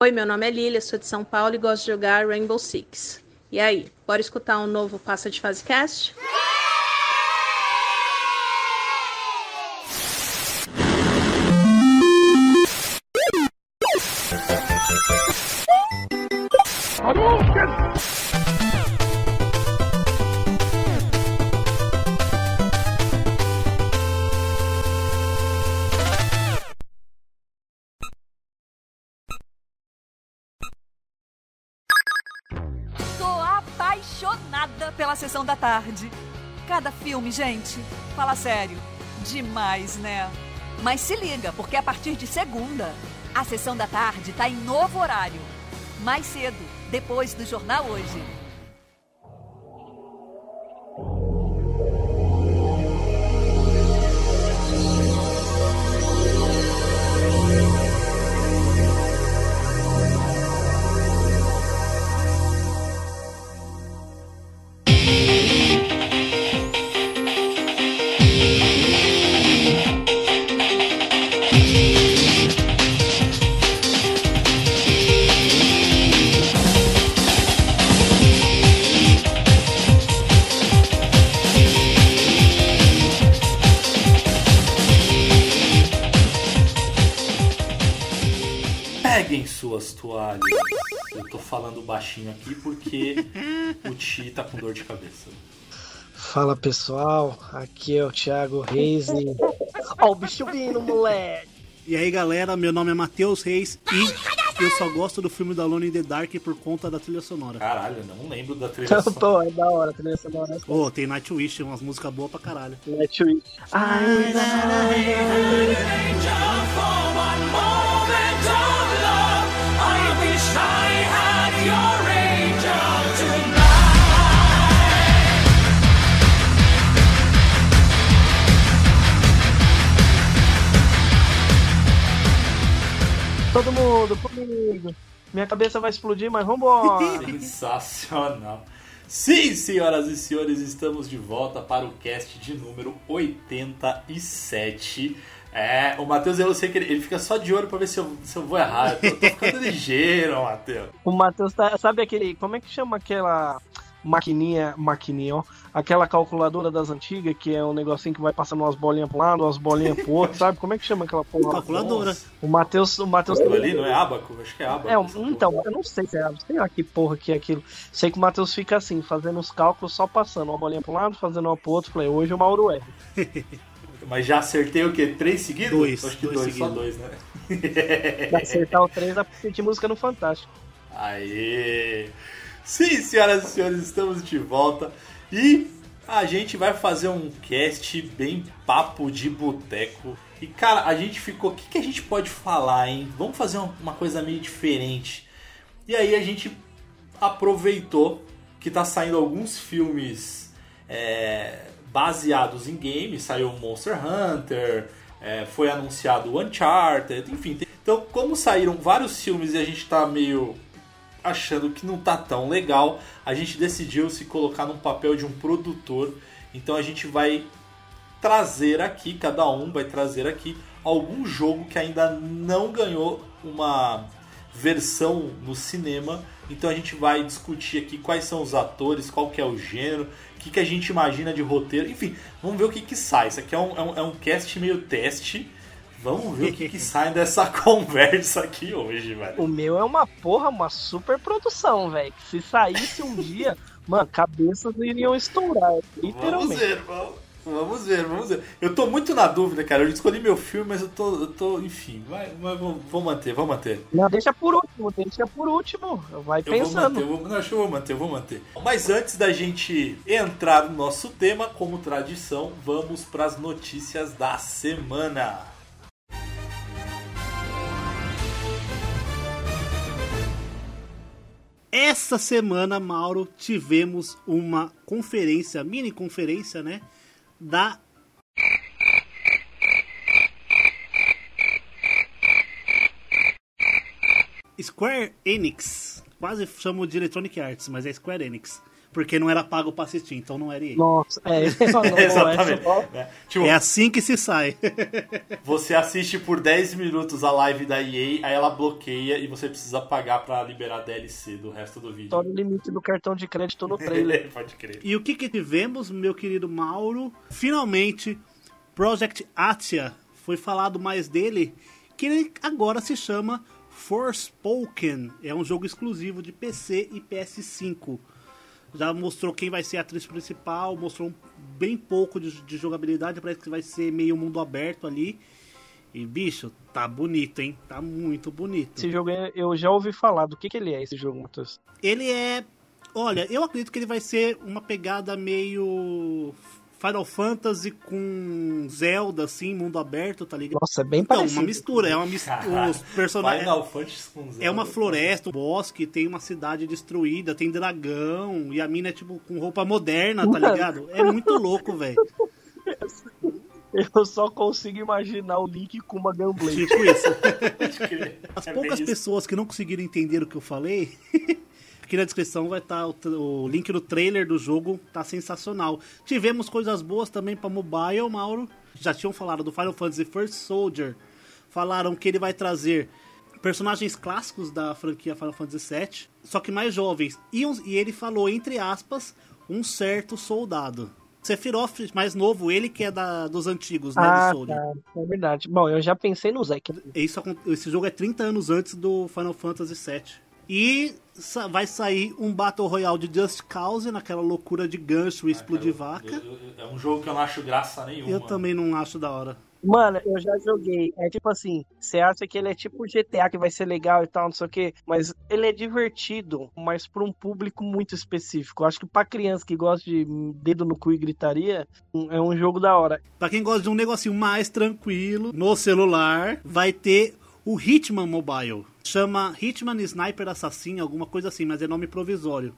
Oi, meu nome é Lilia, sou de São Paulo e gosto de jogar Rainbow Six. E aí, bora escutar um novo Passa de Fase Cast? Da tarde. Cada filme, gente, fala sério, demais, né? Mas se liga, porque a partir de segunda, a sessão da tarde tá em novo horário. Mais cedo, depois do jornal hoje. Peguem suas toalhas. Eu tô falando baixinho aqui porque o Ti tá com dor de cabeça. Fala pessoal, aqui é o Thiago Reis e. Ó, o bicho vindo, moleque! E aí galera, meu nome é Matheus Reis e eu só gosto do filme da Alone in the Dark por conta da trilha sonora. Caralho, eu não lembro da trilha Então, sonora. pô, é da hora a trilha sonora. Pô, tem Nightwish, umas músicas boas pra caralho. Netflix. Ai, Todo mundo comigo. Minha cabeça vai explodir, mas vambora. Sensacional. Sim, senhoras e senhores, estamos de volta para o cast de número 87. É, o Matheus, eu sei que ele, ele fica só de olho pra ver se eu, se eu vou errar. Eu tô, tô ficando ligeiro, Matheus. O Matheus tá. Sabe aquele. Como é que chama aquela maquininha. Maquininha, ó. Aquela calculadora das antigas, que é um negocinho que vai passando umas bolinhas pro lado, umas bolinhas pro outro, sabe? Como é que chama aquela porra? Calculadora. O Matheus. O Matheus Aquilo ali não é abaco? Acho que é abaco. É, um- essa porra. então, eu não sei se é, sei lá que porra que é aquilo. Sei que o Matheus fica assim, fazendo os cálculos, só passando uma bolinha pro lado, fazendo uma pro outro. Falei, hoje o Mauro erra. Mas já acertei o quê? Três seguidos? Dois, Acho que dois dois, só dois, né? Pra acertar o 3 dá pra pedir música no Fantástico. Aê! Sim, senhoras e senhores, estamos de volta e a gente vai fazer um cast bem papo de boteco. E cara, a gente ficou. O que, que a gente pode falar, hein? Vamos fazer uma, uma coisa meio diferente. E aí a gente aproveitou que tá saindo alguns filmes é, baseados em games. Saiu Monster Hunter, é, foi anunciado Uncharted, enfim. Então, como saíram vários filmes e a gente tá meio achando que não tá tão legal, a gente decidiu se colocar num papel de um produtor. Então a gente vai trazer aqui, cada um vai trazer aqui algum jogo que ainda não ganhou uma versão no cinema. Então a gente vai discutir aqui quais são os atores, qual que é o gênero, o que, que a gente imagina de roteiro, enfim, vamos ver o que, que sai. Isso aqui é um, é um, é um cast meio teste. Vamos ver o que, que sai dessa conversa aqui hoje, velho. O meu é uma porra, uma super produção, velho. Que se saísse um dia, mano, cabeças iriam estourar. Vamos Literalmente. ver, vamos, vamos ver, vamos ver. Eu tô muito na dúvida, cara. Eu escolhi meu filme, mas eu tô. Eu tô enfim, vai, vai, vou, vou manter, vou manter. Não, deixa por último, deixa por último. Vai Eu vou pensando. manter, eu vou, não, acho que eu vou manter, eu vou manter. Mas antes da gente entrar no nosso tema, como tradição, vamos para as notícias da semana. Essa semana, Mauro, tivemos uma conferência, mini conferência, né? Da. Square Enix. Quase chamo de Electronic Arts, mas é Square Enix. Porque não era pago pra assistir, então não era EA. Nossa, é, não, não, Exatamente. essa- né? Tipo, É assim que se sai. você assiste por 10 minutos a live da EA, aí ela bloqueia e você precisa pagar pra liberar DLC do resto do vídeo. Estoura o limite do cartão de crédito no trailer. Pode crer. E o que que tivemos, meu querido Mauro? Finalmente, Project Atia. Foi falado mais dele, que ele agora se chama Forspoken. É um jogo exclusivo de PC e PS5. Já mostrou quem vai ser a atriz principal, mostrou bem pouco de, de jogabilidade, parece que vai ser meio mundo aberto ali. E bicho, tá bonito, hein? Tá muito bonito. Esse jogo é- eu já ouvi falar. Do que, que ele é esse jogo, Matheus? Ele é. Olha, eu acredito que ele vai ser uma pegada meio. Final Fantasy com Zelda, assim, mundo aberto, tá ligado? Nossa, é bem Então, parecido. uma mistura, é uma mistura. Os personagens. Final Fantasy com Zelda. É uma floresta, um bosque, tem uma cidade destruída, tem dragão, e a mina é tipo com roupa moderna, tá ligado? É muito louco, velho. Eu só consigo imaginar o Link com uma Gunblade. Tipo isso. As É poucas pessoas que não conseguiram entender o que eu falei, aqui na descrição vai estar o, tra- o link do trailer do jogo, tá sensacional. Tivemos coisas boas também para mobile, Mauro. Já tinham falado do Final Fantasy First Soldier. Falaram que ele vai trazer personagens clássicos da franquia Final Fantasy VII, só que mais jovens. E, e ele falou, entre aspas, um certo soldado. Sephiroth, mais novo, ele que é da, dos antigos, né, Ah, do tá. É verdade. Bom, eu já pensei no Zack. Isso, esse jogo é 30 anos antes do Final Fantasy VII. E sa- vai sair um Battle Royale de Just Cause, naquela loucura de gancho e explodir vaca. eu- eu- É um jogo que eu não acho graça nenhuma. Eu também não acho da hora. Mano, eu já joguei. É tipo assim, você acha que ele é tipo GTA, que vai ser legal e tal, não sei o quê, mas ele é divertido, mas pra um público muito específico. Eu acho que pra criança que gosta de dedo no cu e gritaria, um- é um jogo da hora. Pra quem gosta de um negocinho mais tranquilo, no celular, vai ter o Hitman Mobile. Chama Hitman Sniper Assassin, alguma coisa assim, mas é nome provisório.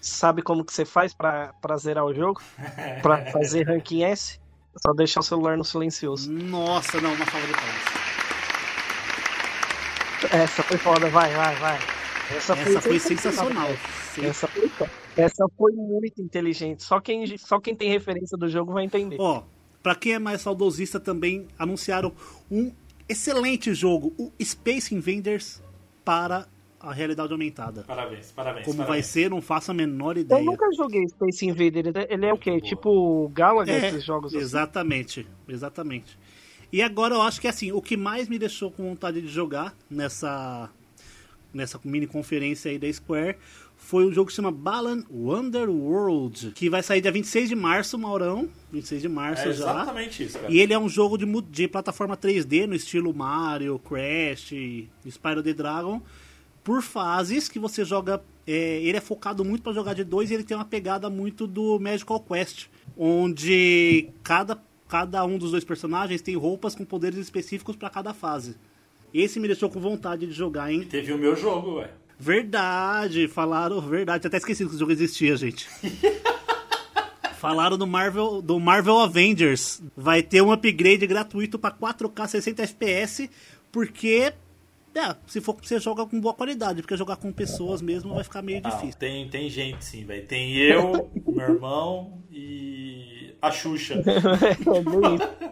Sabe como que você faz pra, pra zerar o jogo? Pra fazer ranking S? Só deixar o celular no silencioso. Nossa, não, uma salva de palmas. Essa foi foda, vai, vai, vai. Essa, Essa foi sensacional. Sim. Essa foi, foda. Essa foi muito inteligente. Só quem, só quem tem referência do jogo vai entender. Ó, pra quem é mais saudosista também, anunciaram um excelente jogo, o Space Invaders para a realidade aumentada. Parabéns, parabéns. Como vai parabéns. ser, não faço a menor Eu ideia. nunca joguei Space Invader. ele- Ele é o quê? Boa. Tipo Galaga, É, esses jogos assim? exatamente, exatamente. E agora eu acho que assim, o que mais me deixou com vontade de jogar nessa nessa mini conferência aí da Square foi um jogo que se chama Balan Wonderworld, que vai sair dia 26 de março, Maurão, 26 de março É já. exatamente isso, cara. E ele é um jogo de, de plataforma 3D no estilo Mario, Crash, Spyro the Dragon, por fases que você joga. é, ele é focado muito para jogar de dois e ele tem uma pegada muito do Magical Quest, onde cada, cada um dos dois personagens tem roupas com poderes específicos para cada fase. Esse me deixou com vontade de jogar, hein? Teve o meu jogo, ué. Verdade, falaram verdade. Tinha até esquecido que esse jogo existia, gente. falaram do Marvel, do Marvel Avengers. Vai ter um upgrade gratuito para 4K 60 FPS, porque é, se for você joga com boa qualidade, porque jogar com pessoas mesmo vai ficar meio Não, difícil. tem, tem gente sim, velho. Tem eu, meu irmão e a Xuxa. É.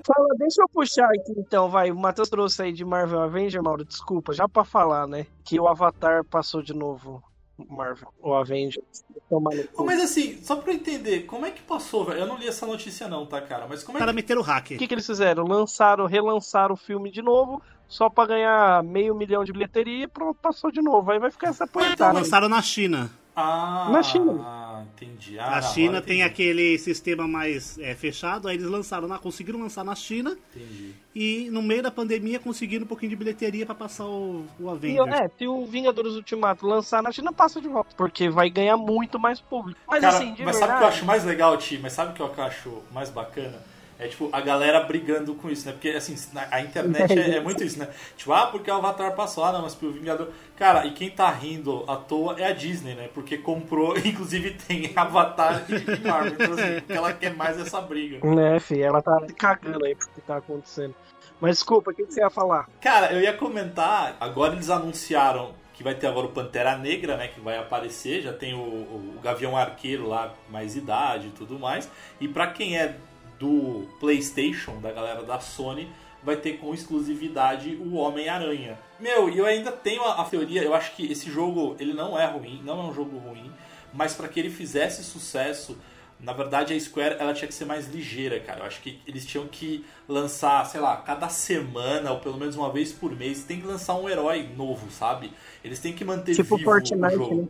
Fala, deixa eu puxar aqui então, vai. O Matheus trouxe aí de Marvel Avenger, Mauro, desculpa, já pra falar, né? Que o Avatar passou de novo. Marvel, o Avenger. Cu. Mas assim, só pra eu entender, como é que passou, velho? Eu não li essa notícia não, tá, cara? Mas como é caras que... meteram o hack. O que, que eles fizeram? Lançaram, relançaram o filme de novo, só pra ganhar meio milhão de bilheteria e pronto, passou de novo. Aí vai ficar essa poetada. Lançaram na China. Ah, Na China. entendi. Ah, a não, China tem entendi. aquele sistema mais é, fechado, aí eles lançaram, na, conseguiram lançar na China Entendi. e no meio da pandemia conseguiram um pouquinho de bilheteria para passar o, o E, Avengers. é, se o Vingadores Ultimato lançar na China, passa de volta. Porque vai ganhar muito mais público. Mas Cara, assim, de mas verdade. sabe o que eu acho mais legal, Ti? Mas sabe o que eu acho mais bacana? É tipo, a galera brigando com isso, né? Porque assim, a internet é, é muito isso, né? Tipo, ah, porque o Avatar passou, ah, não, mas pro Vingador. Cara, e quem tá rindo à toa é a Disney, né? Porque comprou, inclusive tem Avatar e Marvel. Então, assim, porque ela quer mais essa briga. Né, fi, ela tá cagando aí pro que tá acontecendo. Mas desculpa, o que, que você ia falar? Cara, eu ia comentar, agora eles anunciaram que vai ter agora o Pantera Negra, né, que vai aparecer, já tem o, o Gavião Arqueiro lá, mais idade e tudo mais. E para quem é do PlayStation, da galera da Sony, vai ter com exclusividade o Homem-Aranha. Meu, e eu ainda tenho a, a, teoria, eu acho que esse jogo, ele não é ruim, não é um jogo ruim, mas para que ele fizesse sucesso, na verdade a Square ela tinha que ser mais ligeira, cara. Eu acho que eles tinham que lançar, sei lá, cada semana ou pelo menos uma vez por mês, tem que lançar um herói novo, sabe? Eles têm que manter tipo vivo Fortnite, o jogo. Né?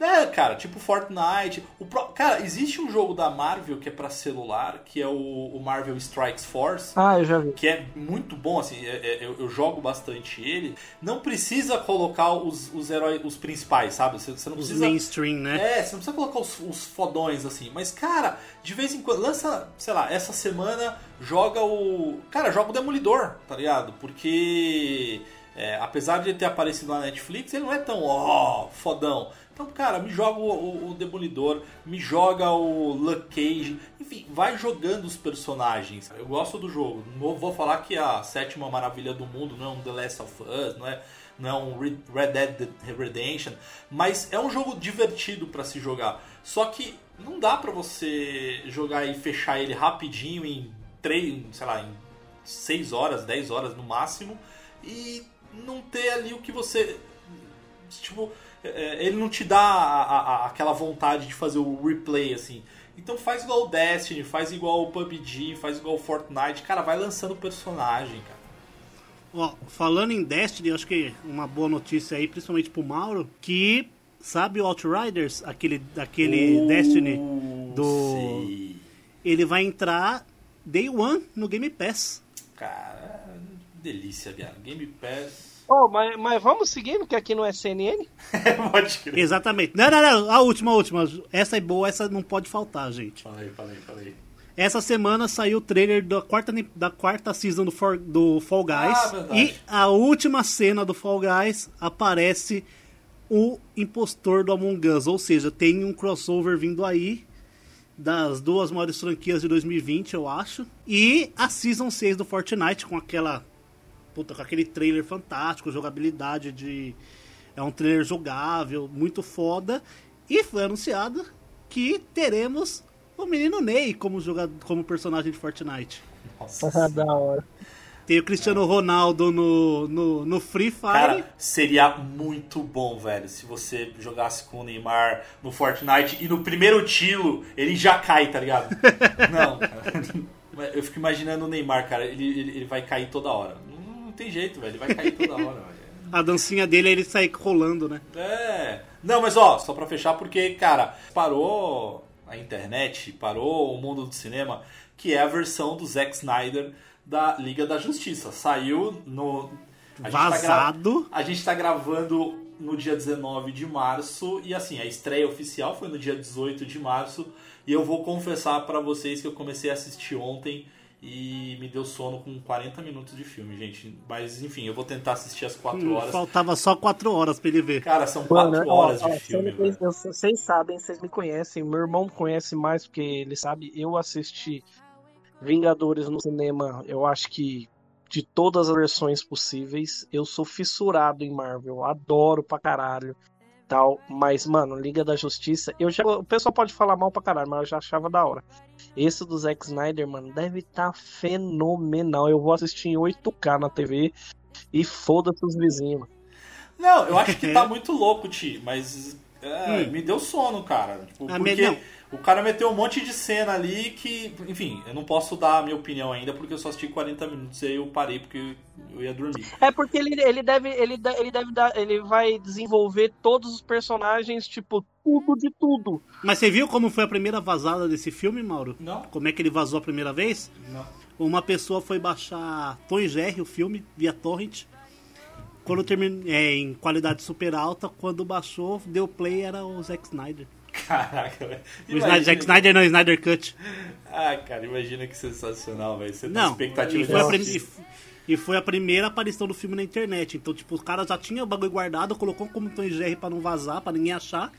É, cara, tipo Fortnite. O pro... Cara, existe um jogo da Marvel que é para celular, que é o, o, Marvel Strikes Force. Ah, eu já vi. Que é muito bom, assim, é, é, eu, eu, jogo bastante ele. Não precisa colocar os, os heróis, os principais, sabe? Você, você não os precisa. mainstream, né? É, você não precisa colocar os, os fodões, assim. Mas, cara, de vez em quando, lança, sei lá, essa semana joga o. Cara, joga o Demolidor, tá ligado? Porque. É, apesar de ele ter aparecido na Netflix, ele não é tão, ó, oh, fodão. Então, cara, me joga o, o, o, Demolidor, me joga o Luke Cage, enfim, vai jogando os personagens. Eu gosto do jogo. Não vou falar que a sétima maravilha do mundo não é um The Last of Us, não é, não é Red Dead Redemption, mas é um jogo divertido para se jogar. Só que não dá para você jogar e fechar ele rapidinho em 3, sei lá, em 6 horas, 10 horas no máximo e não ter ali o que você tipo ele não te dá a, a, aquela vontade de fazer o replay, assim. Então faz igual o Destiny, faz igual o PUBG, faz igual o Fortnite. Cara, vai lançando personagem, cara. Ó, falando em Destiny, acho que uma boa notícia aí, principalmente pro Mauro, que sabe o Outriders, aquele, aquele uh, Destiny do. Sei. Ele vai entrar Day One no Game Pass. Cara, delícia, viado. Game Pass Oh, mas, mas vamos seguindo, que aqui não é CNN? pode crer. Exatamente. Não, não, não. A última, a última. Essa é boa, essa não pode faltar, gente. Falei, falei, falei. Essa semana saiu o trailer da quarta, da quarta season do, For, do Fall Guys. Ah, verdade. E a última cena do Fall Guys aparece o impostor do Among Us. Ou seja, tem um crossover vindo aí das duas maiores franquias de 2020, eu acho. E a Season 6 do Fortnite, com aquela puta, com aquele trailer fantástico, jogabilidade de. É um trailer jogável, muito foda. E foi anunciado que teremos o menino Ney como, jogador, como personagem de Fortnite. Nossa, da hora. Tem o Cristiano Ronaldo no, no, no, Free Fire. Cara, seria muito bom, velho, se você jogasse com o Neymar no Fortnite e no primeiro tiro ele já cai, tá ligado? Não, cara. Eu fico imaginando o Neymar, cara, ele, ele, ele vai cair toda hora tem jeito, velho. Ele vai cair toda hora, velho. A dancinha dele é ele sair rolando, né? É. Não, mas ó, só pra fechar, porque, cara, parou a internet, parou o mundo do cinema, que é a versão do Zack Snyder da Liga da Justiça. Saiu no. A Vazado. Gente tá gra... A gente tá gravando no dia 19 de março e assim, a estreia oficial foi no dia 18 de março e eu vou confessar para vocês que eu comecei a assistir ontem e me deu sono com 40 minutos de filme, gente. Mas enfim, eu vou tentar assistir as 4 hum, horas. Faltava só 4 horas pra ele ver. Cara, são 4 Mano, horas ó, de ó, filme. Vocês sabem, vocês me conhecem. Meu irmão conhece mais porque ele sabe. Eu assisti Vingadores no cinema, eu acho que de todas as versões possíveis. Eu sou fissurado em Marvel, adoro pra caralho tal. Mas, mano, Liga da Justiça, eu já. O pessoal pode falar mal pra caralho, mas eu já achava da hora. Esse do Zack Snyder, mano, deve estar tá fenomenal. Eu vou assistir em 8K na TV e foda-se os vizinhos. Não, eu acho que tá muito louco, Ti, mas é, hum. me deu sono, cara. Tipo, porque o cara meteu um monte de cena ali que, enfim, eu não posso dar a minha opinião ainda porque eu só assisti 40 minutos e aí eu parei porque eu ia dormir. É porque ele, ele deve ele, ele deve dar, ele vai desenvolver todos os personagens, tipo, tudo de tudo. Mas você viu como foi a primeira vazada desse filme, Mauro? Não. Como é que ele vazou a primeira vez? Não. Uma pessoa foi baixar Tom e Jerry, o filme, via torrent. Quando terminei, é, em qualidade super alta, quando baixou, deu play, era o Zack Snyder. Caraca, velho. O Zack Snyder não, Snyder Cut. Ah, cara, imagina que sensacional, velho. Você tá não, expectativa e foi, prim... e foi, a primeira aparição do filme na internet. Então, tipo, os caras já tinham o bagulho guardado, colocou como Tom Jerry pra não vazar, pra ninguém achar.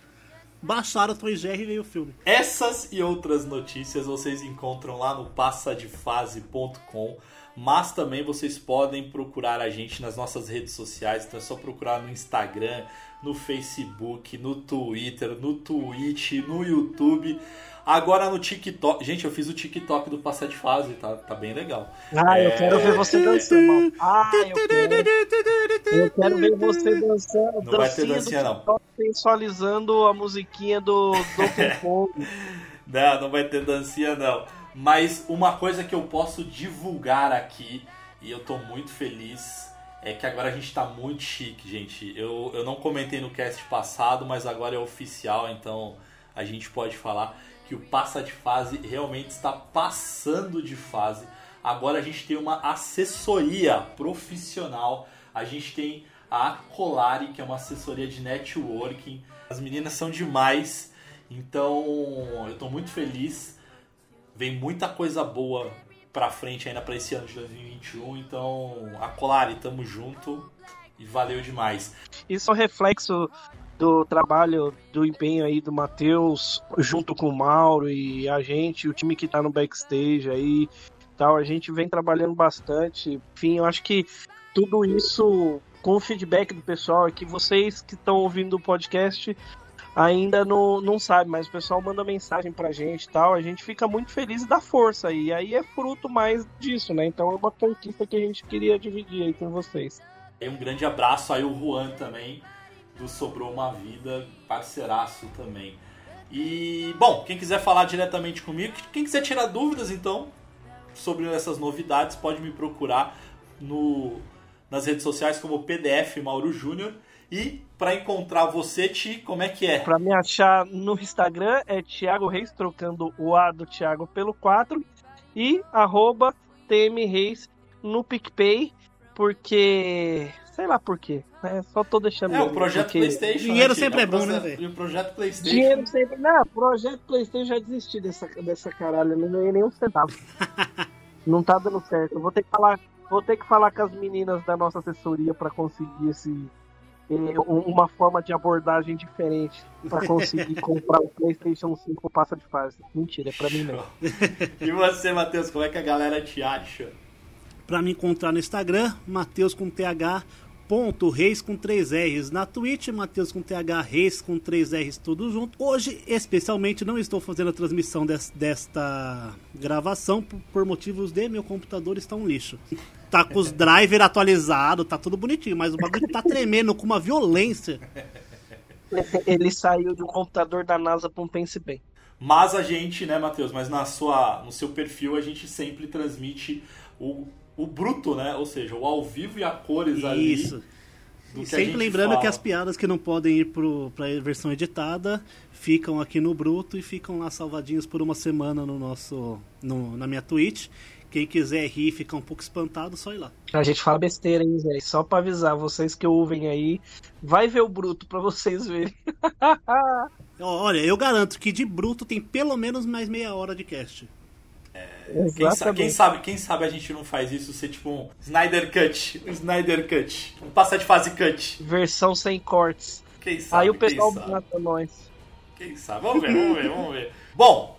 Baixaram Tom e Jerry e veio o filme. Essas e outras notícias vocês encontram lá no passadefase.com. mas também vocês podem procurar a gente nas nossas redes sociais, então é só procurar no Instagram, no Facebook, no Twitter, no Twitch, no YouTube. Agora no TikTok. Gente, eu fiz o TikTok do Passar de Fase, tá, tá bem legal. Ah, eu quero ver você dançando. Ah, eu quero. Eu quero ver você dançando. Não vai ter dancinha, não. Sensualizando a musiquinha do Donkey Kong. não, não vai ter dancinha, não. Mas uma coisa que eu posso divulgar aqui, e eu tô muito feliz, é que agora a gente tá muito chique, gente. Eu, eu não comentei no cast passado, mas agora é oficial, então a gente pode falar que o passa de fase realmente está passando de fase. Agora a gente tem uma assessoria profissional. A gente tem a Colari, que é uma assessoria de networking. As meninas são demais. Então, eu estou muito feliz. Vem muita coisa boa pra frente ainda para esse ano de 2021. Então, a Colari, tamo junto e valeu demais. Isso é um reflexo do trabalho, do empenho aí do Matheus, junto com o Mauro e a gente, o time que tá no backstage aí, tal, a gente vem trabalhando bastante. Enfim, eu acho que tudo isso com o feedback do pessoal é que vocês que estão ouvindo o podcast ainda não, não sabem, mas o pessoal manda mensagem pra gente e tal, a gente fica muito feliz e dá força, e aí é fruto mais disso, né? Então é uma conquista que a gente queria dividir aí com vocês. Um grande abraço aí o Juan também, do Sobrou Uma Vida, parceiraço também. E, bom, quem quiser falar diretamente comigo, quem quiser tirar dúvidas, então, sobre essas novidades, pode me procurar no, nas redes sociais como PDF Mauro Júnior. E para encontrar você, Ti, como é que é? Para me achar no Instagram é Thiago Reis, trocando o A do Thiago pelo 4. E arroba TM Reis no PicPay, porque sei lá por quê. Né? Só tô deixando. É, o projeto porque... PlayStation. Dinheiro né, sempre é, é bom, né, velho? E o projeto PlayStation. Dinheiro sempre. Não, projeto PlayStation já desisti dessa, dessa caralho. Não ganhei nenhum centavo. não tá dando certo. Eu vou ter que falar. Vou ter que falar com as meninas da nossa assessoria para conseguir esse uma forma de abordagem diferente para conseguir comprar o PlayStation 5 passa de fase. Mentira, é para mim não. e você, Matheus, como é que a galera te acha? Para me encontrar no Instagram, Matheus com TH ponto Reis com 3 R's na Twitch, Matheus com TH Reis com 3 R's tudo junto. Hoje, especialmente, não estou fazendo a transmissão des, desta gravação por, por, motivos de meu computador está um lixo. Tá com os drivers atualizados, tá tudo bonitinho, mas o bagulho tá tremendo com uma violência. Ele saiu de um computador da NASA para um Pense Bem. Mas a gente, né, Matheus, mas na sua, no seu perfil a gente sempre transmite o o bruto, né? Ou seja, o ao vivo e a cores Isso. ali. Isso. Sempre lembrando fala. que as piadas que não podem ir para a versão editada ficam aqui no bruto e ficam lá salvadinhos por uma semana no nosso no, na minha Twitch. Quem quiser rir e ficar um pouco espantado, só ir lá. A gente fala besteira, hein, Zé? Só pra avisar vocês que ouvem aí. Vai ver o bruto pra vocês verem. Olha, eu garanto que de bruto tem pelo menos mais meia hora de cast. Quem sabe, quem, sabe, quem sabe a gente não faz isso ser tipo um Snyder Cut. Um Snyder Cut. Um passar de fase cut. Versão sem cortes. Quem sabe? Aí o pessoal mata nós. Quem sabe? Vamos ver, vamos ver, vamos ver. Bom,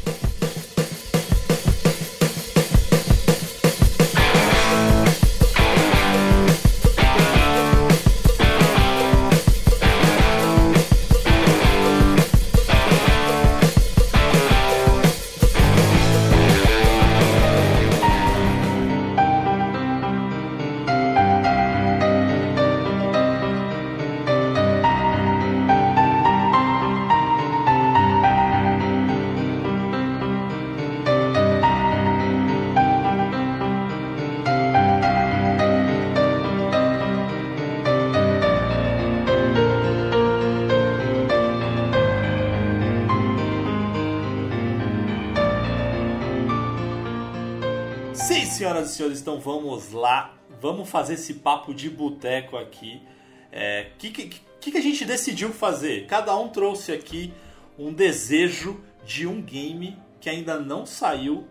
E senhores, então vamos lá. Vamos fazer esse papo de boteco aqui. O é, que, que, que, a gente decidiu fazer? Cada um trouxe aqui um desejo de um game que ainda não saiu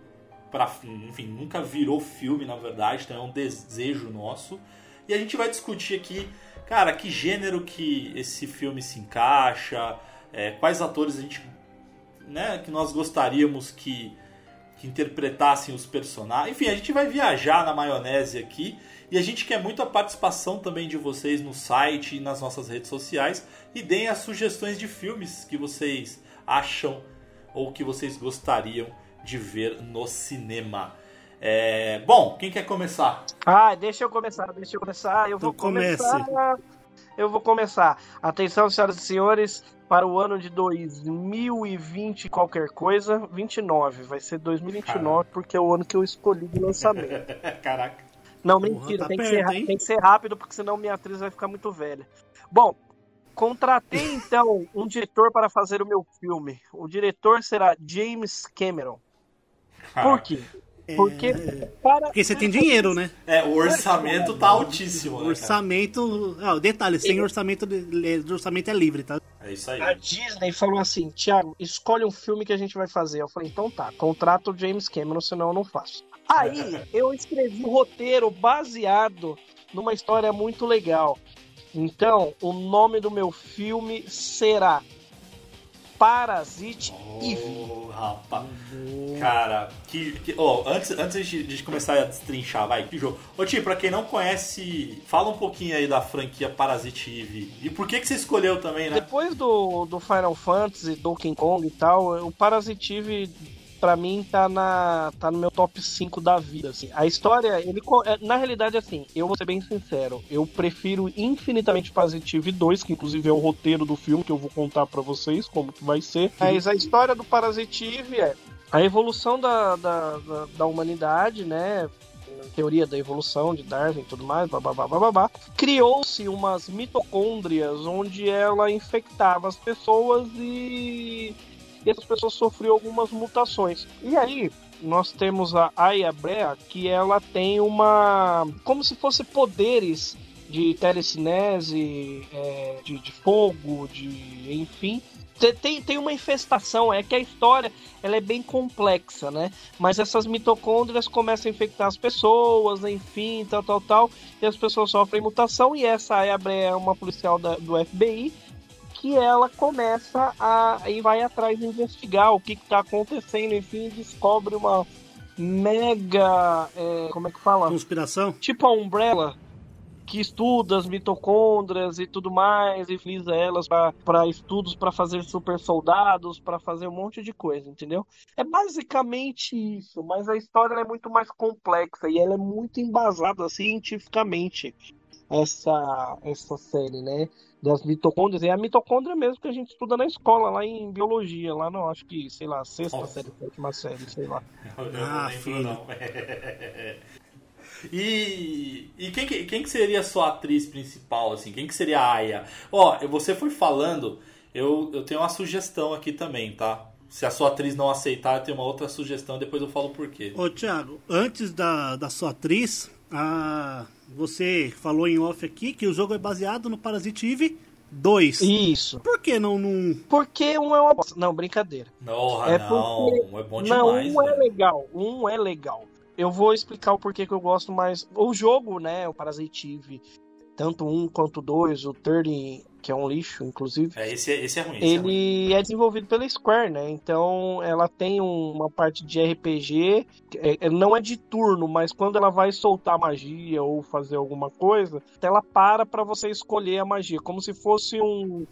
para enfim, nunca virou filme, na verdade, então é um desejo nosso. E a gente vai discutir aqui, cara, que gênero que esse filme se encaixa, é, quais atores a gente né, que nós gostaríamos que, que interpretassem os personagens. Enfim, a gente vai viajar na maionese aqui e a gente quer muito a participação também de vocês no site e nas nossas redes sociais e deem as sugestões de filmes que vocês acham ou que vocês gostariam de ver no cinema. É... Bom, quem quer começar? Ah, deixa eu começar, deixa eu começar. Eu vou Então comece. começar. Eu vou começar. Atenção, senhoras e senhores, para o ano de 2020 qualquer coisa, 29. Vai ser 2029 porque é o ano que eu escolhi de lançamento. Caraca. Não, Porra, mentira, tá tem, que perto, ser, hein? tem que ser rápido, porque senão minha atriz vai ficar muito velha. Bom, contratei então um diretor para fazer o meu filme. O diretor será James Cameron. Por quê? Porque para. Porque você tem dinheiro, né? É, o orçamento tá altíssimo, O né, orçamento. Ah, detalhe, sem orçamento, de- de orçamento é livre, tá? É isso aí. A Disney falou assim: Thiago, escolhe um filme que a gente vai fazer. Eu falei: então tá, contrata o James Cameron, senão eu não faço. Aí eu escrevi um roteiro baseado numa história muito legal. Então, o nome do meu filme será Parasite Eve. Oh, rapaz. Cara, que. que ó, antes, antes de, de começar a destrinchar, vai, que jogo. Ô Tio, pra quem não conhece, fala um pouquinho aí da franquia Parasite Eve. E por que, que você escolheu também, né? Depois do, do Final Fantasy, Donkey Kong e tal, o Parasite Eve, pra mim, tá, na, tá no meu top 5 da vida. Assim. A história, ele é, na realidade, assim, eu vou ser bem sincero, eu prefiro infinitamente Parasite Eve 2, que inclusive é o roteiro do filme que eu vou contar pra vocês como que vai ser. Mas a história do Parasite é a evolução da, da, da, da humanidade, né? teoria da evolução de Darwin e tudo mais, bababá, criou-se umas mitocôndrias onde ela infectava as pessoas e, e essas pessoas sofriam algumas mutações. E aí nós temos a Aya Brea, que ela tem uma. como se fosse poderes de telecinese, é, de, de fogo, de. enfim. Te- Tem, tem uma infestação, é que a história ela é bem complexa, né? Mas essas mitocôndrias começam a infectar as pessoas, enfim, tal, tal, tal, e as pessoas sofrem mutação, e essa Ayabre é uma policial da- do FBI, que ela começa a e vai atrás investigar o que está acontecendo, enfim, descobre uma mega. é, como é que fala? Conspiração? Tipo a Umbrella, que estuda as mitocôndrias e tudo mais, e utiliza elas para estudos para fazer super soldados, para fazer um monte de coisa, entendeu? É basicamente isso, mas a história é muito mais complexa e ela é muito embasada cientificamente, essa, essa série, né? Das mitocôndrias. É a mitocôndria mesmo que a gente estuda na escola, lá em biologia, lá não, acho que, sei lá, sexta Nossa. série, sétima série, sei lá. Eu não Ah, lembro, filho. não. E, e quem, que, quem que seria a sua atriz principal, assim? Quem que seria a Aya? Ó, você foi falando, eu, eu tenho uma sugestão aqui também, tá? Se a sua atriz não aceitar, eu tenho uma outra sugestão, depois eu falo por quê. Ô, Thiago, antes da, da sua atriz, a, você falou em off aqui que o jogo é baseado no Parasite Eve 2. Isso. Por que não num. Porque um é uma bosta. Não, brincadeira. Não, É não, porque- é bom Não, demais, um é velho. legal. Um é legal. Eu vou explicar o porquê que eu gosto mais. O jogo, né? O Parasite Eve, tanto um quanto dois, o 30, que é um lixo, inclusive. É, esse, é- esse é ruim, esse é ruim. Ele é desenvolvido pela Square, né? Então ela tem um- uma parte de RPG, é- é- não é de turno, mas quando ela vai soltar magia ou fazer alguma coisa, ela para pra você escolher a magia, como se fosse um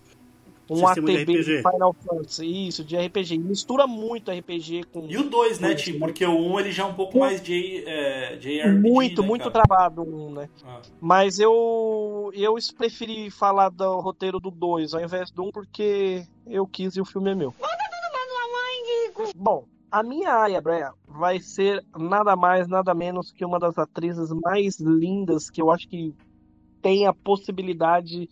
um Sistema de ATB de RPG. Final Fantasy, isso, de RPG. Mistura muito RPG com E o 2, né, Tim? Porque o 1 um, ele já é um pouco mais J, é, JRPG, muito, né, muito cara? travado um, né? Ah. Mas eu eu preferi falar do roteiro do 2 ao invés do 1 um, porque eu quis e o filme é meu. Bom, a minha Aya Brea vai ser nada mais, nada menos que uma das atrizes mais lindas que eu acho que tem a possibilidade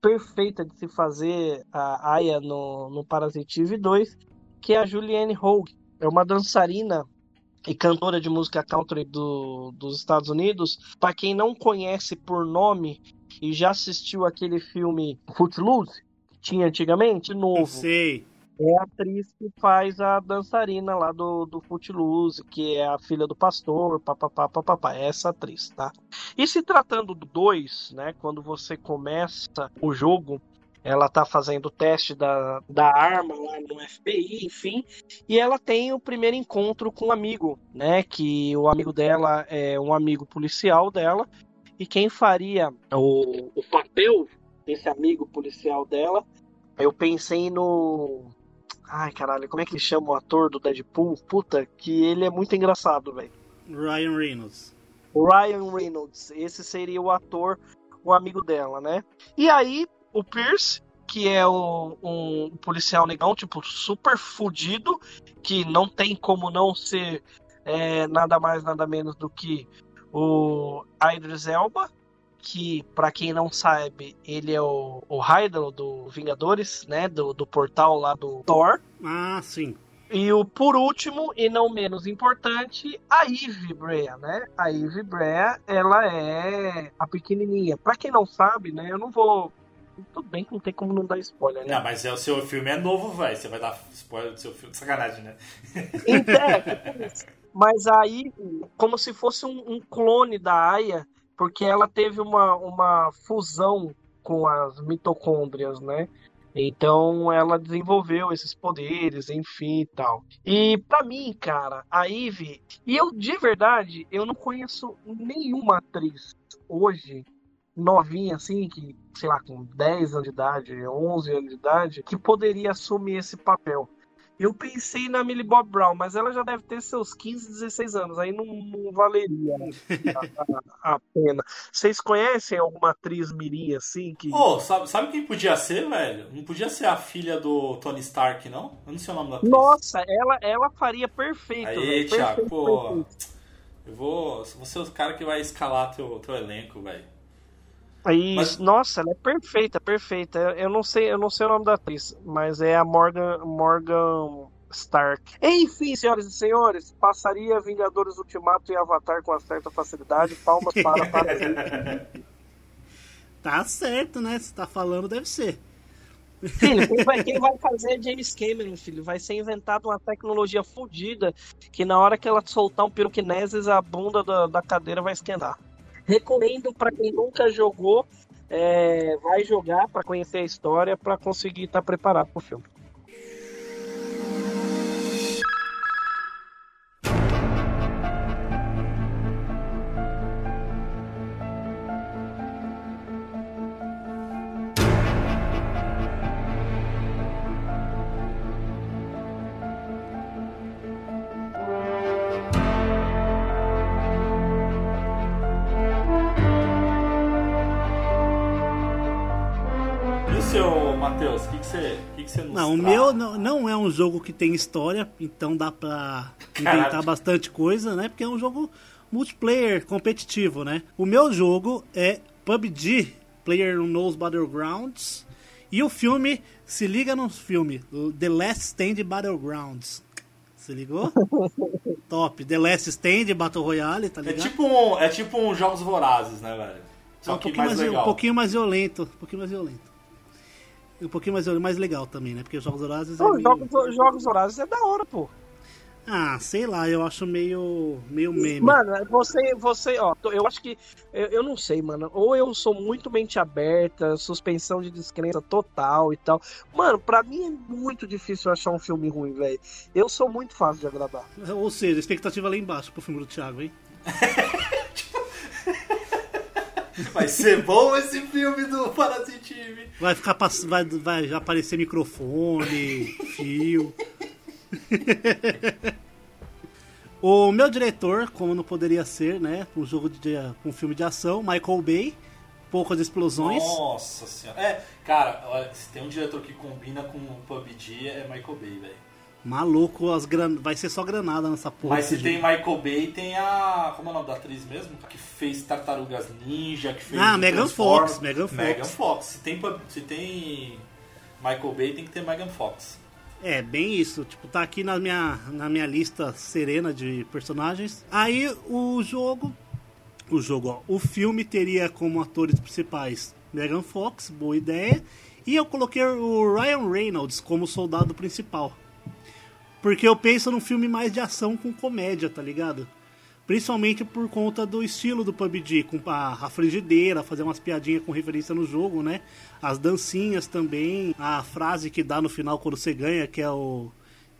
perfeita de se fazer a Aya no, no Parasite Eve 2, que é a Julianne Hogue. É uma dançarina e cantora de música country do, dos Estados Unidos. Para quem não conhece por nome e já assistiu aquele filme Footloose, tinha antigamente, Eu novo. sei. É a atriz que faz a dançarina lá do, do Footloose, que é a filha do pastor, papapá, papapá. É essa atriz, tá? E se tratando do 2, né? Quando você começa o jogo, ela tá fazendo o teste da, da arma lá no FBI, enfim, e ela tem o primeiro encontro com um amigo, né? Que o amigo dela é um amigo policial dela, e quem faria o, o papel desse amigo policial dela, eu pensei no. Ai, caralho, como é que ele chama o ator do Deadpool? Puta, que ele é muito engraçado, velho. Ryan Reynolds. Ryan Reynolds. Esse seria o ator, o amigo dela, né? E aí, o Pierce, que é um, um policial negão, tipo, super fudido, que não tem como não ser é, nada mais, nada menos do que o Idris Elba, que, para quem não sabe, ele é o, o Hydro do Vingadores, né? Do, do portal lá do Thor. Ah, sim. E o por último, e não menos importante, a Eve Brea, né? A Eve Brea, ela é a pequenininha. Pra quem não sabe, né? Eu não vou... Tudo bem que não tem como não dar spoiler, né? Não, mas é, o seu filme é novo, velho. Você vai dar spoiler do seu filme. Sacanagem, né? Então, é, mas aí, como se fosse um, um clone da Aya, porque ela teve uma, uma fusão com as mitocôndrias, né? Então ela desenvolveu esses poderes, enfim e tal. E para mim, cara, a Eve, e eu de verdade, eu não conheço nenhuma atriz hoje novinha assim, que sei lá, com 10 anos de idade, 11 anos de idade, que poderia assumir esse papel. Eu pensei na Millie Bob Brown, mas ela já deve ter seus 15, 16 anos. Aí não, não valeria a, a, a, pena. Vocês conhecem alguma atriz mirim assim? Que... Oh, sabe, sabe quem podia ser, velho? Não podia ser a filha do Tony Stark, não? Eu não sei o nome da atriz. Nossa, ela, ela faria perfeito. Aí, Thiago, pô. Eu vou, vou ser o cara que vai escalar teu, teu elenco, velho. Aí, mas... Nossa, ela é perfeita, perfeita. Eu não sei, eu não sei o nome da atriz, mas é a Morgan, Morgan Stark. Enfim, senhoras e senhores, passaria Vingadores Ultimato e Avatar com uma certa facilidade. Palmas para para Tá certo, né? Se tá falando, deve ser. Filho, quem vai, quem vai fazer é James Cameron, filho. Vai ser inventada uma tecnologia fodida que na hora que ela soltar um piroquineses, a bunda da, da cadeira vai esquentar. Recomendo para quem nunca jogou, é, vai jogar para conhecer a história, para conseguir estar tá preparado para o filme. O meu não, não é um jogo que tem história, então dá pra inventar Caraca. bastante coisa, né? Porque é um jogo multiplayer, competitivo, né? O meu jogo é PUBG, Player Knows Battlegrounds. E o filme, se liga no filme, The Last Stand Battlegrounds. Se ligou? Top. The Last Stand Battle Royale, tá ligado? É tipo um, é tipo um Jogos Vorazes, né, velho? Só é um que mais, legal. Um pouquinho mais violento. Um pouquinho mais violento um pouquinho mais, mais legal também, né? Porque os Jogos Horazes. é meio... jogos, jogos Horazes é da hora, pô. Ah, sei lá, eu acho meio, meio meme. Mano, você, você, ó, eu acho que, eu, eu não sei, mano, ou eu sou muito mente aberta, suspensão de descrença total e tal. Mano, pra mim é muito difícil achar um filme ruim, velho. Eu sou muito fácil de agradar. Ou seja, expectativa lá embaixo pro filme do Thiago, hein? Vai ser bom esse filme do Parasitive. Vai ficar vai, vai aparecer microfone, fio. o meu diretor, como não poderia ser, né, um jogo de um filme de ação, Michael Bay, poucas explosões. Nossa senhora. É, cara, olha, se tem um diretor que combina com o PUBG é Michael Bay, velho. Maluco, as gran... vai ser só granada nessa porra. Mas se tem Michael Bay, tem a. Como é o nome da atriz mesmo? Que fez Tartarugas Ninja, que fez. Ah, Megan Fox. Megan Fox. Megan Fox. Se tem, se tem Michael Bay, tem que ter Megan Fox. É, bem isso. Tipo, tá aqui na minha, na minha lista serena de personagens. Aí o jogo. O jogo, ó. O filme teria como atores principais Megan Fox, boa ideia. E eu coloquei o Ryan Reynolds como soldado principal. Porque eu penso num filme mais de ação com comédia, tá ligado? Principalmente por conta do estilo do PUBG, com a, frigideira, fazer umas piadinhas com referência no jogo, né? As dancinhas também, a frase que dá no final quando você ganha, que é o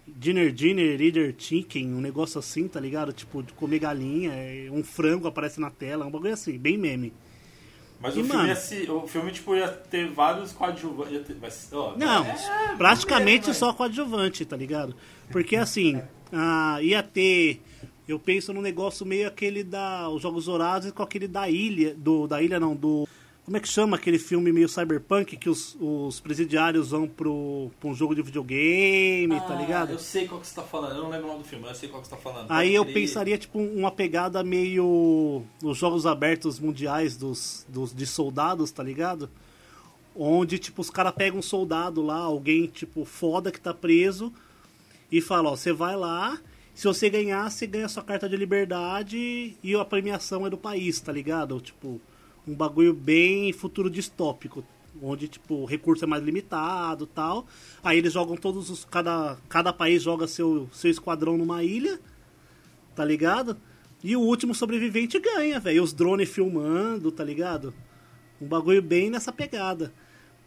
Dinner Dinner Eater Chicken, um negócio assim, tá ligado? Tipo, de comer galinha, um frango aparece na tela, um bagulho assim, bem meme. Mas E, o, filme mano? ia se- o filme, tipo, ia ter vários coadjuvantes. ia ter- mas, ó, Não, é, praticamente vai. só coadjuvante, tá ligado? Porque assim, ah, ia ter. Eu penso num negócio meio aquele da. Os Jogos Horazes com aquele da ilha. Do, da ilha não, do. Como é que chama aquele filme meio cyberpunk que os, os presidiários vão pro, pra um jogo de videogame, tá Ah, ligado? Eu sei qual que você tá falando, eu não lembro o nome do filme, mas eu sei qual que você tá falando. Aí eu pensaria, tipo, uma pegada meio. Os Jogos Abertos Mundiais dos, dos, de soldados, tá ligado? Onde, tipo, os caras pegam um soldado lá, alguém, tipo, foda que tá preso, e fala, ó, você vai lá, se você ganhar, você ganha sua carta de liberdade e a premiação é do país, tá ligado? Tipo, um bagulho bem futuro distópico, onde, tipo, o recurso é mais limitado tal. Aí eles jogam todos os. Cada, cada país joga seu, seu esquadrão numa ilha, tá ligado? E o último sobrevivente ganha, velho. Os drones filmando, tá ligado? Um bagulho bem nessa pegada.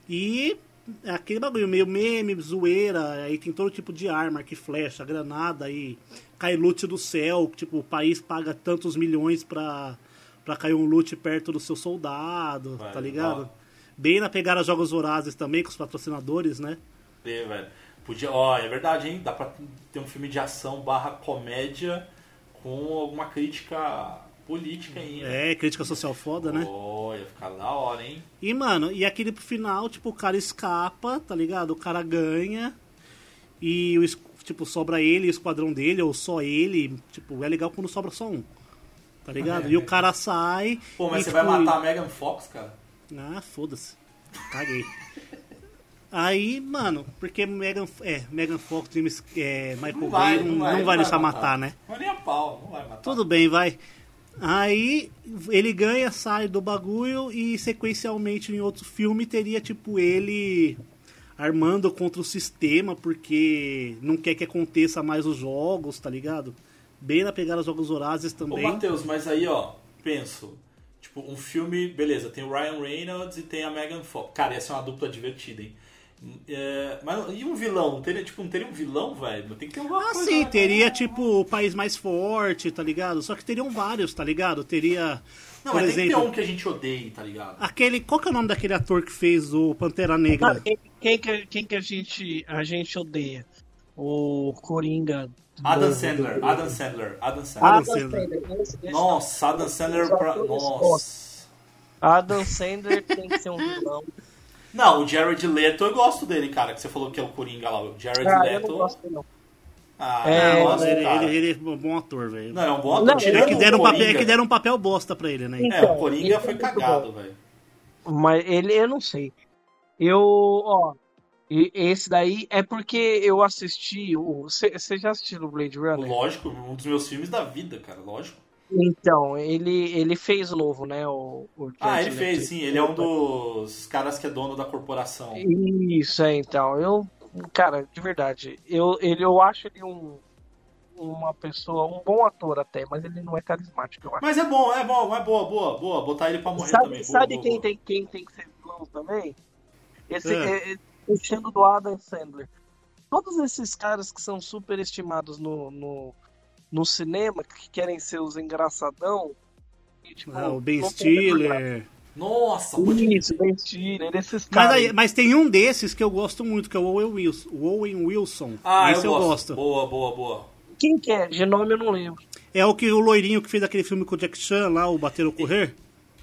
E é aquele bagulho meio meme, zoeira, aí tem todo tipo de arma, arco e flecha, granada, aí cai loot do céu, tipo, o país paga tantos milhões pra, pra cair um loot perto do seu soldado, tá ligado? ó. Bem na pegada Jogos Vorazes também, com os patrocinadores, né? É, velho. Podia, ó, é verdade, hein? Dá pra ter um filme de ação barra comédia com alguma crítica política ainda. É, crítica social foda, né? Ó, ia ficar da hora, hein? E, mano, e aquele pro final, tipo, o cara escapa, tá ligado? O cara ganha. E, o, tipo, sobra ele e o esquadrão dele, ou só ele. Tipo, é legal quando sobra só um. Tá ligado? E o cara sai. Pô, mas você tipo, vai matar a Megan Fox, cara? Ah, foda-se. Caguei. Aí, mano, porque Megan, é, Megan Fox, James, é, Michael Bay não, não vai, deixar matar, né? Não nem a pau, não vai matar. Tudo bem, vai. Aí ele ganha, sai do bagulho e sequencialmente em outro filme teria tipo ele armando contra o sistema porque não quer que aconteça mais os jogos, tá ligado? Bem na pegada dos jogos Horazes Ô, também. Matheus, mas aí, ó, penso. Tipo, um filme, beleza, tem o Ryan Reynolds e tem a Megan Fox. Cara, ia ser uma dupla divertida, hein? É, mas e um vilão? Não teria, tipo, não teria um vilão, velho? Tem que ter uma Ah, coisa, sim, né? teria tipo o país mais forte, tá ligado? Só que teriam vários, tá ligado? Teria, Não, por mas tem que ter exemplo, um que a gente odeie, tá ligado? aquele, qual que é o nome daquele ator que fez o Pantera Ah, Negra? quem, quem que, quem que a, gente, a gente odeia? O Coringa. Adam Sandler, Adam Sandler, Adam Sandler. Adam Sandler. Nossa, Adam Sandler pra... Nossa. Adam Sandler tem que ser um vilão. Não, o Jared Leto, eu gosto dele, cara, que você falou que é o Coringa lá. O Jared Ah, eu Leto... não gosto dele, não. Ah, É, eu gosto, ele, ele, ele é um bom ator, velho. Não, é um bom ator. Não, É que, deram um papel, é que deram um papel bosta pra ele, né? É, Então, o Coringa foi é muito cagado, velho. Mas ele, eu não sei. Eu, ó. E- Esse daí é porque eu assisti. Você já assistiu o Blade Runner? Lógico, um dos meus filmes da vida, cara, lógico. Então, ele, ele fez o novo, né? O, o Ah, ele fez, Leto. sim. Ele é um dos caras que é dono da corporação. Isso, é, então. Eu, cara, de verdade, eu, ele, eu acho ele um, uma pessoa, um bom ator até, mas ele não é carismático, eu acho. Mas é bom, é bom, é boa, boa, boa. Botar ele pra morrer sabe também. Boa, sabe boa, quem, boa. Tem, quem tem que ser vilão também? Esse, É. é, é, puxando do Adam Sandler. Todos esses caras que são super estimados no, no, no cinema, que querem ser os engraçadão. e, tipo, Ah, o Ben. Stiller. Nossa, Isso, Ben Stiller, esses Mas, caras. aí- mas tem um desses que eu gosto muito, que é o Owen Wilson. O Owen Wilson. Ah, Esse eu eu, gosto. gosto. Boa, boa, boa. Quem que é? De nome eu não lembro. É o que o loirinho que fez aquele filme com o Jack Chan lá, o Bater ou Correr.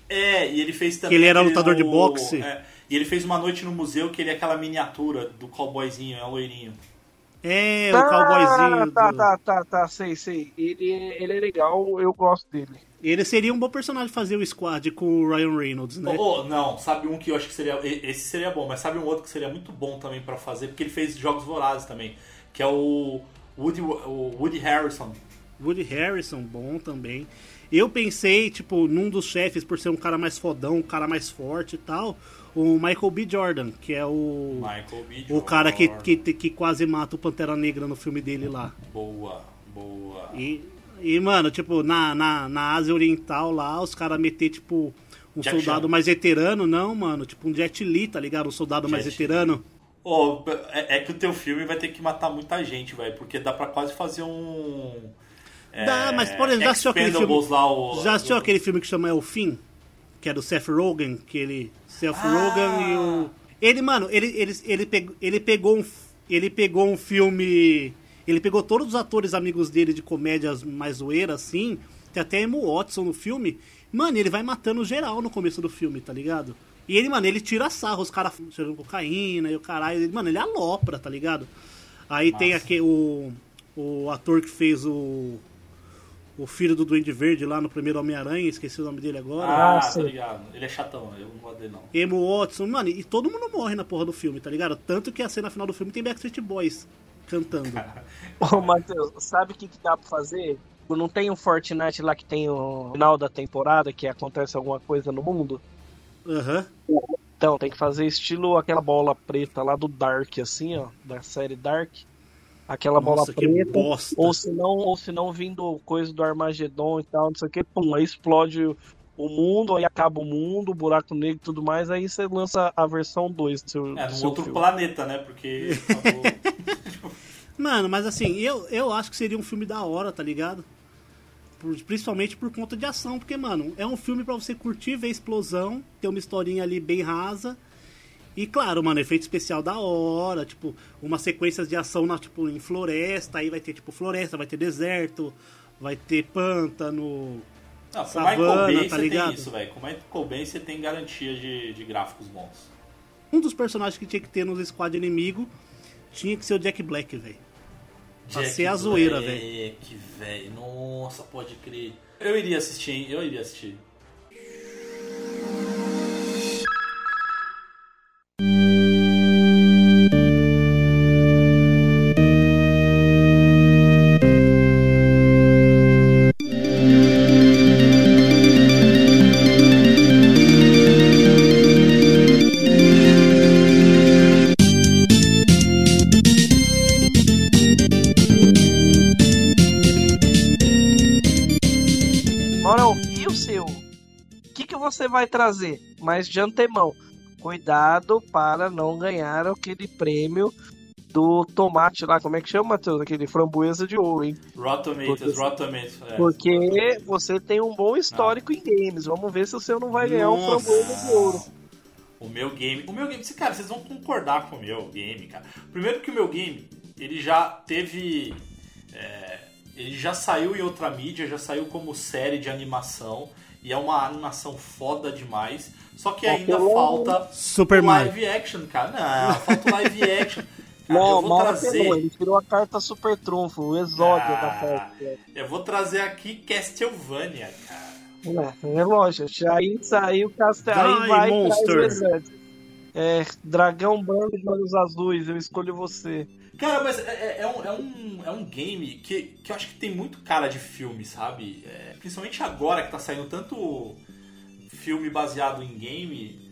É, e ele fez também. Que ele era lutador de boxe. é, e ele fez uma noite no museu que ele é aquela miniatura do cowboyzinho, é um loirinho. É, o cowboyzinho. Tá, do- tá, tá, tá, sei, sei. Ele, é- ele é legal, eu gosto dele. Ele seria um bom personagem fazer o squad com o Ryan Reynolds, né? Oh, oh, não, sabe um que eu acho que seria. Esse seria bom, mas sabe um outro que seria muito bom também pra fazer, porque ele fez Jogos Vorazes também, que é o Woody, o Woody Harrison. Woody Harrison, bom também. Eu pensei, tipo, num dos chefes, por ser um cara mais fodão, um cara mais forte e tal, o Michael B. Jordan, que é o. Michael B. O cara que, que, que quase mata o Pantera Negra no filme dele lá. Boa, boa. E E, mano, tipo, na, na, na Ásia Oriental lá, os caras meter, tipo, um Jack soldado Chan. mais veterano, não, mano. Tipo, um Jet Li, tá ligado? Um soldado mais Jet Li. veterano. Ô, é, é que o teu filme vai ter que matar muita gente, velho, porque dá pra quase fazer um. é, Dá, mas, por exemplo, já assistiu aquele filme- lá, o, Já assistiu aquele filme que chama É o Fim? Que é do Seth Rogen, que ele. Seth Ah. Rogen e o. Ele, mano, ele, ele, ele, pegou, ele pegou um. Ele pegou um filme. Ele pegou todos os atores amigos dele de comédias mais zoeira, assim. Tem até Emma Watson no filme. Mano, ele vai matando geral no começo do filme, tá ligado? E ele, mano, ele tira sarro, os caras cheirando cocaína e o caralho. ele- Mano, ele alopra, tá ligado? Aí tem aqui o, o ator que fez o, o filho do Duende Verde lá no primeiro Homem-Aranha, esqueci o nome dele agora. Ah, Ah, tá ligado. Ele é chatão, eu não gosto dele não. Emo Watson, mano, e todo mundo morre na porra do filme, tá ligado? Tanto que a cena final do filme tem Backstreet Boys cantando. Ô, Matheus, sabe o que, que dá pra fazer? Não tem um Fortnite lá que tem o final da temporada que acontece alguma coisa no mundo? Aham. Então, tem que fazer estilo aquela bola preta lá do Dark, assim, ó, da série Dark. Aquela bola Nossa, que preta. bosta. Ou se não, ou se não vindo coisa do Armagedon e tal, não sei o que, pum, aí explode o mundo, aí acaba o mundo, o buraco negro e tudo mais, aí você lança a versão 2 do seu, É, do seu outro filme. planeta, né? Porque. acabou- Mano, mas assim, eu, eu acho que seria um filme da hora, tá ligado? Por- principalmente por conta de ação, porque, mano, é um filme pra você curtir, ver explosão, ter uma historinha ali bem rasa. E claro, mano, efeito especial da hora, tipo, umas sequências de ação na, tipo, em floresta, aí vai ter tipo floresta, vai ter deserto, vai ter pântano. Não, com Savana, Michael Bay tá você ligado? tem isso, velho. Com Michael Bay você tem garantia de, de gráficos bons. Um dos personagens que tinha que ter nos squad inimigo tinha que ser o Jack Black, velho. Pra ser a zoeira, velho. Que velho. Nossa, pode crer. Eu iria assistir, hein? Eu iria assistir. Trazer? Mas de antemão, cuidado para não ganhar aquele prêmio do tomate lá, como é que chama, Matheus? Aquele framboesa de ouro, hein? Tomatoes, Tomatoes. É. Porque você tem um bom histórico em games. Vamos ver se o seu não vai ganhar um Nossa. framboesa de ouro. O meu game. O meu game. Cara, vocês vão concordar com o meu game, cara. Primeiro que o meu game, ele já teve. é, ele já saiu em outra mídia, já saiu como série de animação. E é uma animação foda demais. Só que ainda Apelou. falta Super o Mario. live action, cara. Não, falta o live action. Cara, Não, eu vou trazer. ele tirou a carta super trunfo, o exódio Ah. da festa. Eu vou trazer aqui Castlevania, cara. É, é lógico, aí aí Die vai Monster. o. É, dragão branco de olhos azuis, eu escolho você. Cara, mas é, é- é um, é, um, é um game que, que eu acho que tem muito cara de filme, sabe? É, principalmente agora que tá saindo tanto filme baseado em game.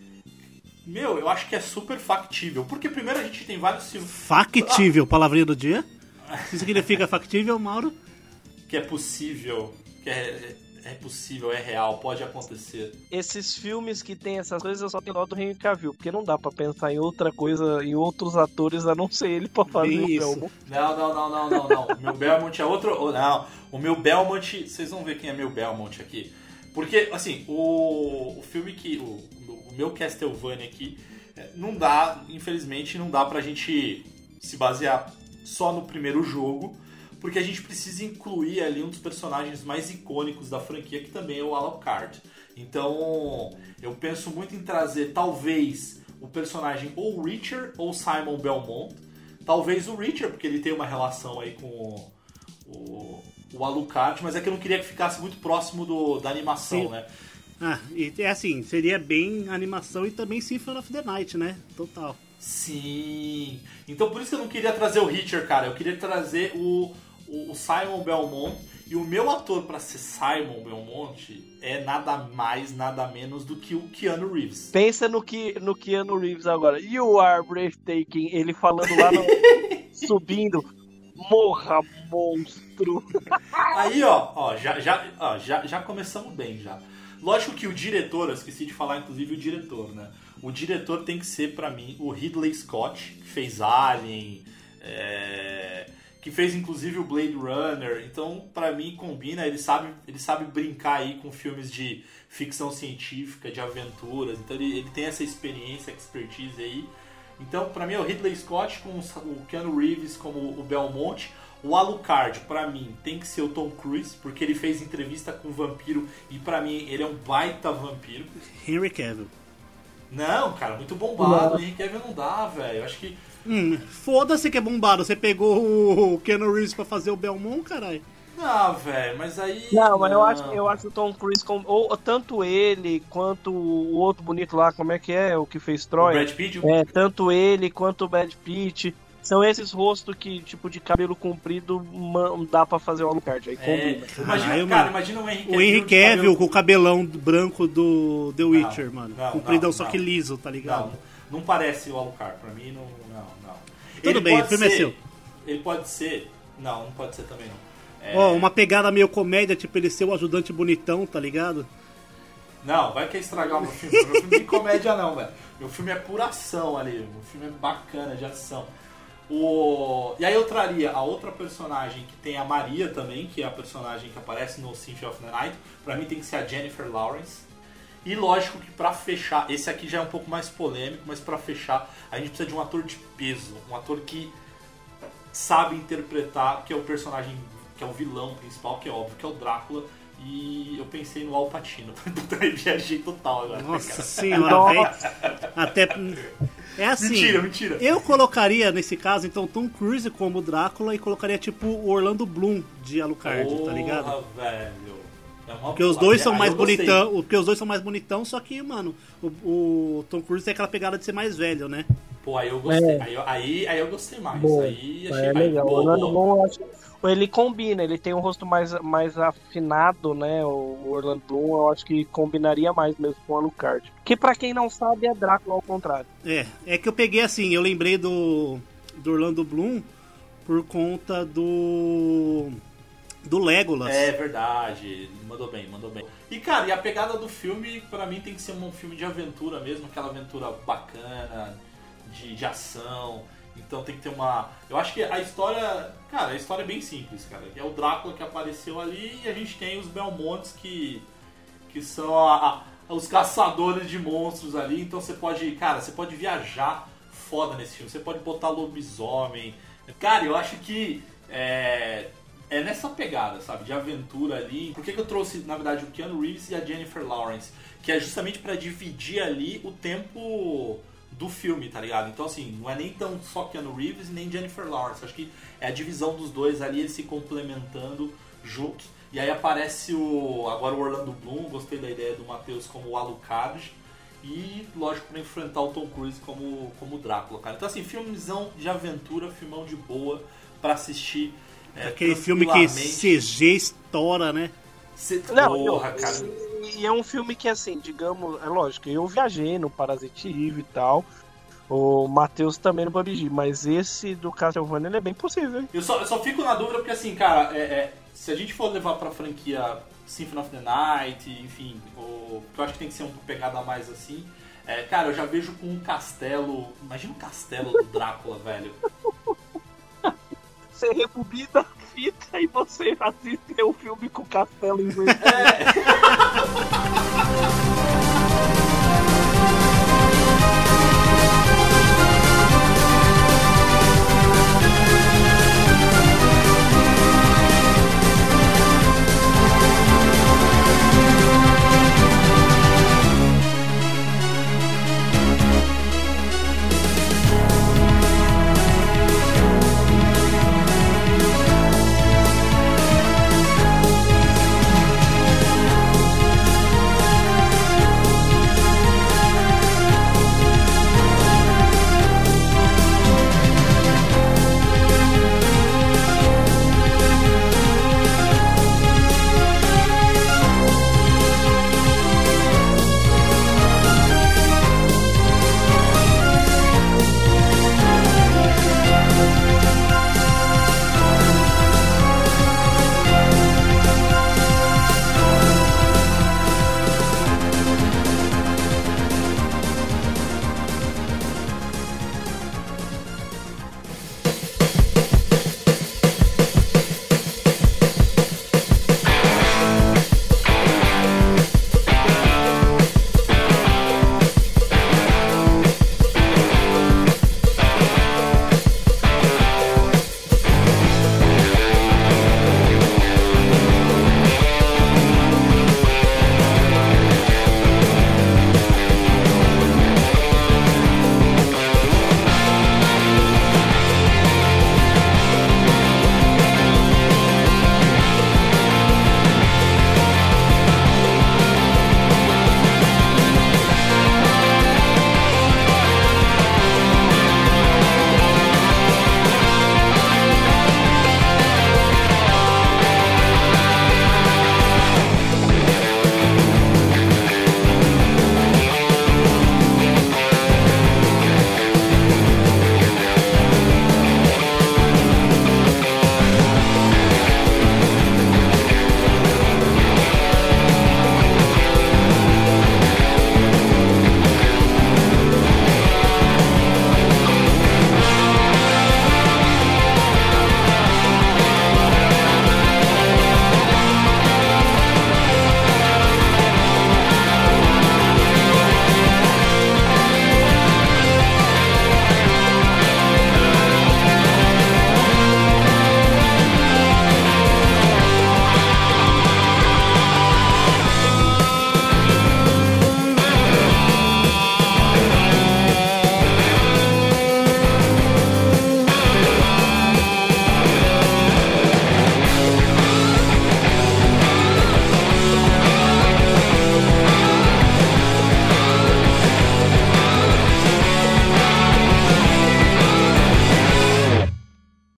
Meu, eu acho que é super factível. Porque primeiro a gente tem vários filmes Factível, palavrinha do dia. Isso significa factível, Mauro? que é possível, que é, é possível, é real, pode acontecer. Esses filmes que tem essas coisas eu só tenho dó do Henry Cavill, porque não dá pra pensar em outra coisa, em outros atores a não ser ele pra fazer Bem o isso. Belmont. Não, não, não, não, não, não. O meu Belmont é outro. oh, Não, o meu Belmont. Vocês vão ver quem é meu Belmont aqui. Porque, assim, o, o filme que. O, o meu Castlevania aqui. é, Não dá, infelizmente, não dá pra gente se basear só no primeiro jogo. Porque a gente precisa incluir ali um dos personagens mais icônicos da franquia, que também é o Alucard. Então, eu penso muito em trazer, talvez, o personagem ou Richard ou Simon Belmont. Talvez o Richard, porque ele tem uma relação aí com o, o, o Alucard, mas é que eu não queria que ficasse muito próximo do, da animação, Sim. né? Ah, e é assim, seria bem animação e também Symphony of the Night, né? Total. Sim. Então por isso que eu não queria trazer o Richard, cara. Eu queria trazer o, o, o Simon Belmont. E o meu ator pra ser Simon Belmont é nada mais, nada menos do que o Keanu Reeves. Pensa no, que, no Keanu Reeves agora. You are breathtaking. Ele falando lá no. subindo. Morra, monstro! Aí, ó, ó, já, já, ó já, já começamos bem já. Lógico que o diretor, eu esqueci de falar inclusive o diretor, né? O diretor tem que ser para mim o Ridley Scott, que fez Alien, é... que fez inclusive o Blade Runner. Então, para mim combina, ele sabe, ele sabe brincar aí com filmes de ficção científica, de aventuras. Então ele, ele tem essa experiência, expertise aí. Então, para mim é o Ridley Scott com o Keanu Reeves como o Belmonte. O Alucard, para mim, tem que ser o Tom Cruise, porque ele fez entrevista com o vampiro e para mim ele é um baita vampiro. Henry Cavill. Não, cara, muito bombado. O Henry Cavill não dá, velho. Eu acho que. Hum, foda-se que é bombado. Você pegou o Keanu Reeves pra fazer o Belmont, caralho. Não, velho, mas aí. Não, mas eu acho, eu acho o Tom Cruise, com, ou, tanto ele quanto o outro bonito lá, como é que é, o que fez Troy? O Brad Pitt? É, tanto ele quanto o Brad Pitt. São esses rostos que, tipo, de cabelo comprido, dá pra fazer o Alucard. Aí é, combina. Imagina, Caralho, cara, imagina o Henry Cavill. O Henry Cavill com o cabelão branco do The Witcher, não, mano. Não, Compridão, não, só que liso, tá ligado? Não, não parece o Alucard. Pra mim, não. Tudo ele bem, o filme é seu. Ele pode ser. Não, não pode ser também, não. É... Ó, uma pegada meio comédia, tipo ele ser o ajudante bonitão, tá ligado? Não, vai querer estragar o meu filme. Meu filme é comédia não, velho. Meu filme é pura ação ali. Meu filme é bacana de ação. O... E aí eu traria a outra personagem que tem a Maria também, que é a personagem que aparece no Symphony of the Night. Pra mim tem que ser a Jennifer Lawrence. E lógico que pra fechar, esse aqui já é um pouco mais polêmico, mas pra fechar, a gente precisa de um ator de peso. Um ator que sabe interpretar, que é o personagem, que é o vilão principal, que é óbvio, que é o Drácula. E eu pensei no Al Pacino. viajei total agora. Nossa senhora, velho. Até é assim. Mentira, mentira. Eu colocaria, nesse caso, então, Tom Cruise como Drácula e colocaria, tipo, o Orlando Bloom de Alucard, tá ligado? velho. É porque os dois são mais bonitão, porque os dois são mais bonitão, só que, mano, o, o, Tom Cruise tem aquela pegada de ser mais velho, né? Pô, aí eu gostei. É. Aí, aí, aí, eu gostei mais. Boa. Aí achei é mais legal. O Orlando Bloom, eu acho ele combina, ele tem um rosto mais, mais afinado, né? O Orlando Bloom, eu acho que combinaria mais mesmo com o Alucard. Que para quem não sabe é Drácula ao contrário. É, é que eu peguei assim, eu lembrei do, do Orlando Bloom por conta do do Legolas. É verdade, mandou bem, mandou bem. E cara, e a pegada do filme, para mim tem que ser um filme de aventura mesmo, aquela aventura bacana, de, de ação. Então tem que ter uma. Eu acho que a história. Cara, a história é bem simples, cara. É o Drácula que apareceu ali e a gente tem os Belmontes que. que são a, a, os caçadores de monstros ali. Então você pode. Cara, você pode viajar foda nesse filme. Você pode botar lobisomem. Cara, eu acho que. É, é nessa pegada, sabe? De aventura ali. Por que, que eu trouxe, na verdade, o Keanu Reeves e a Jennifer Lawrence? Que é justamente para dividir ali o tempo do filme, tá ligado? Então, assim, não é nem tão só Keanu Reeves nem Jennifer Lawrence. Acho que é a divisão dos dois ali, eles se complementando juntos. E aí aparece o agora o Orlando Bloom, gostei da ideia do Matheus como o Alucard. E, lógico, para enfrentar o Tom Cruise como, como Drácula, cara. Então, assim, filmezão de aventura, filmão de boa para assistir. É, Aquele filme que CG estoura, né? Cê... Não, Porra, eu, cara e é um filme que, assim, digamos, é lógico, eu viajei no Parasite Eve e tal. O Matheus também no PUBG, mas esse do Castlevania é bem possível. Eu só, eu só fico na dúvida porque, assim, cara, é, é, se a gente for levar pra franquia Symphony of the Night, enfim, o, que eu acho que tem que ser uma pegada mais assim. É, cara, eu já vejo com um castelo. Imagina um castelo do Drácula, velho você rebobina a fita e você assiste o filme com o castelo em. É.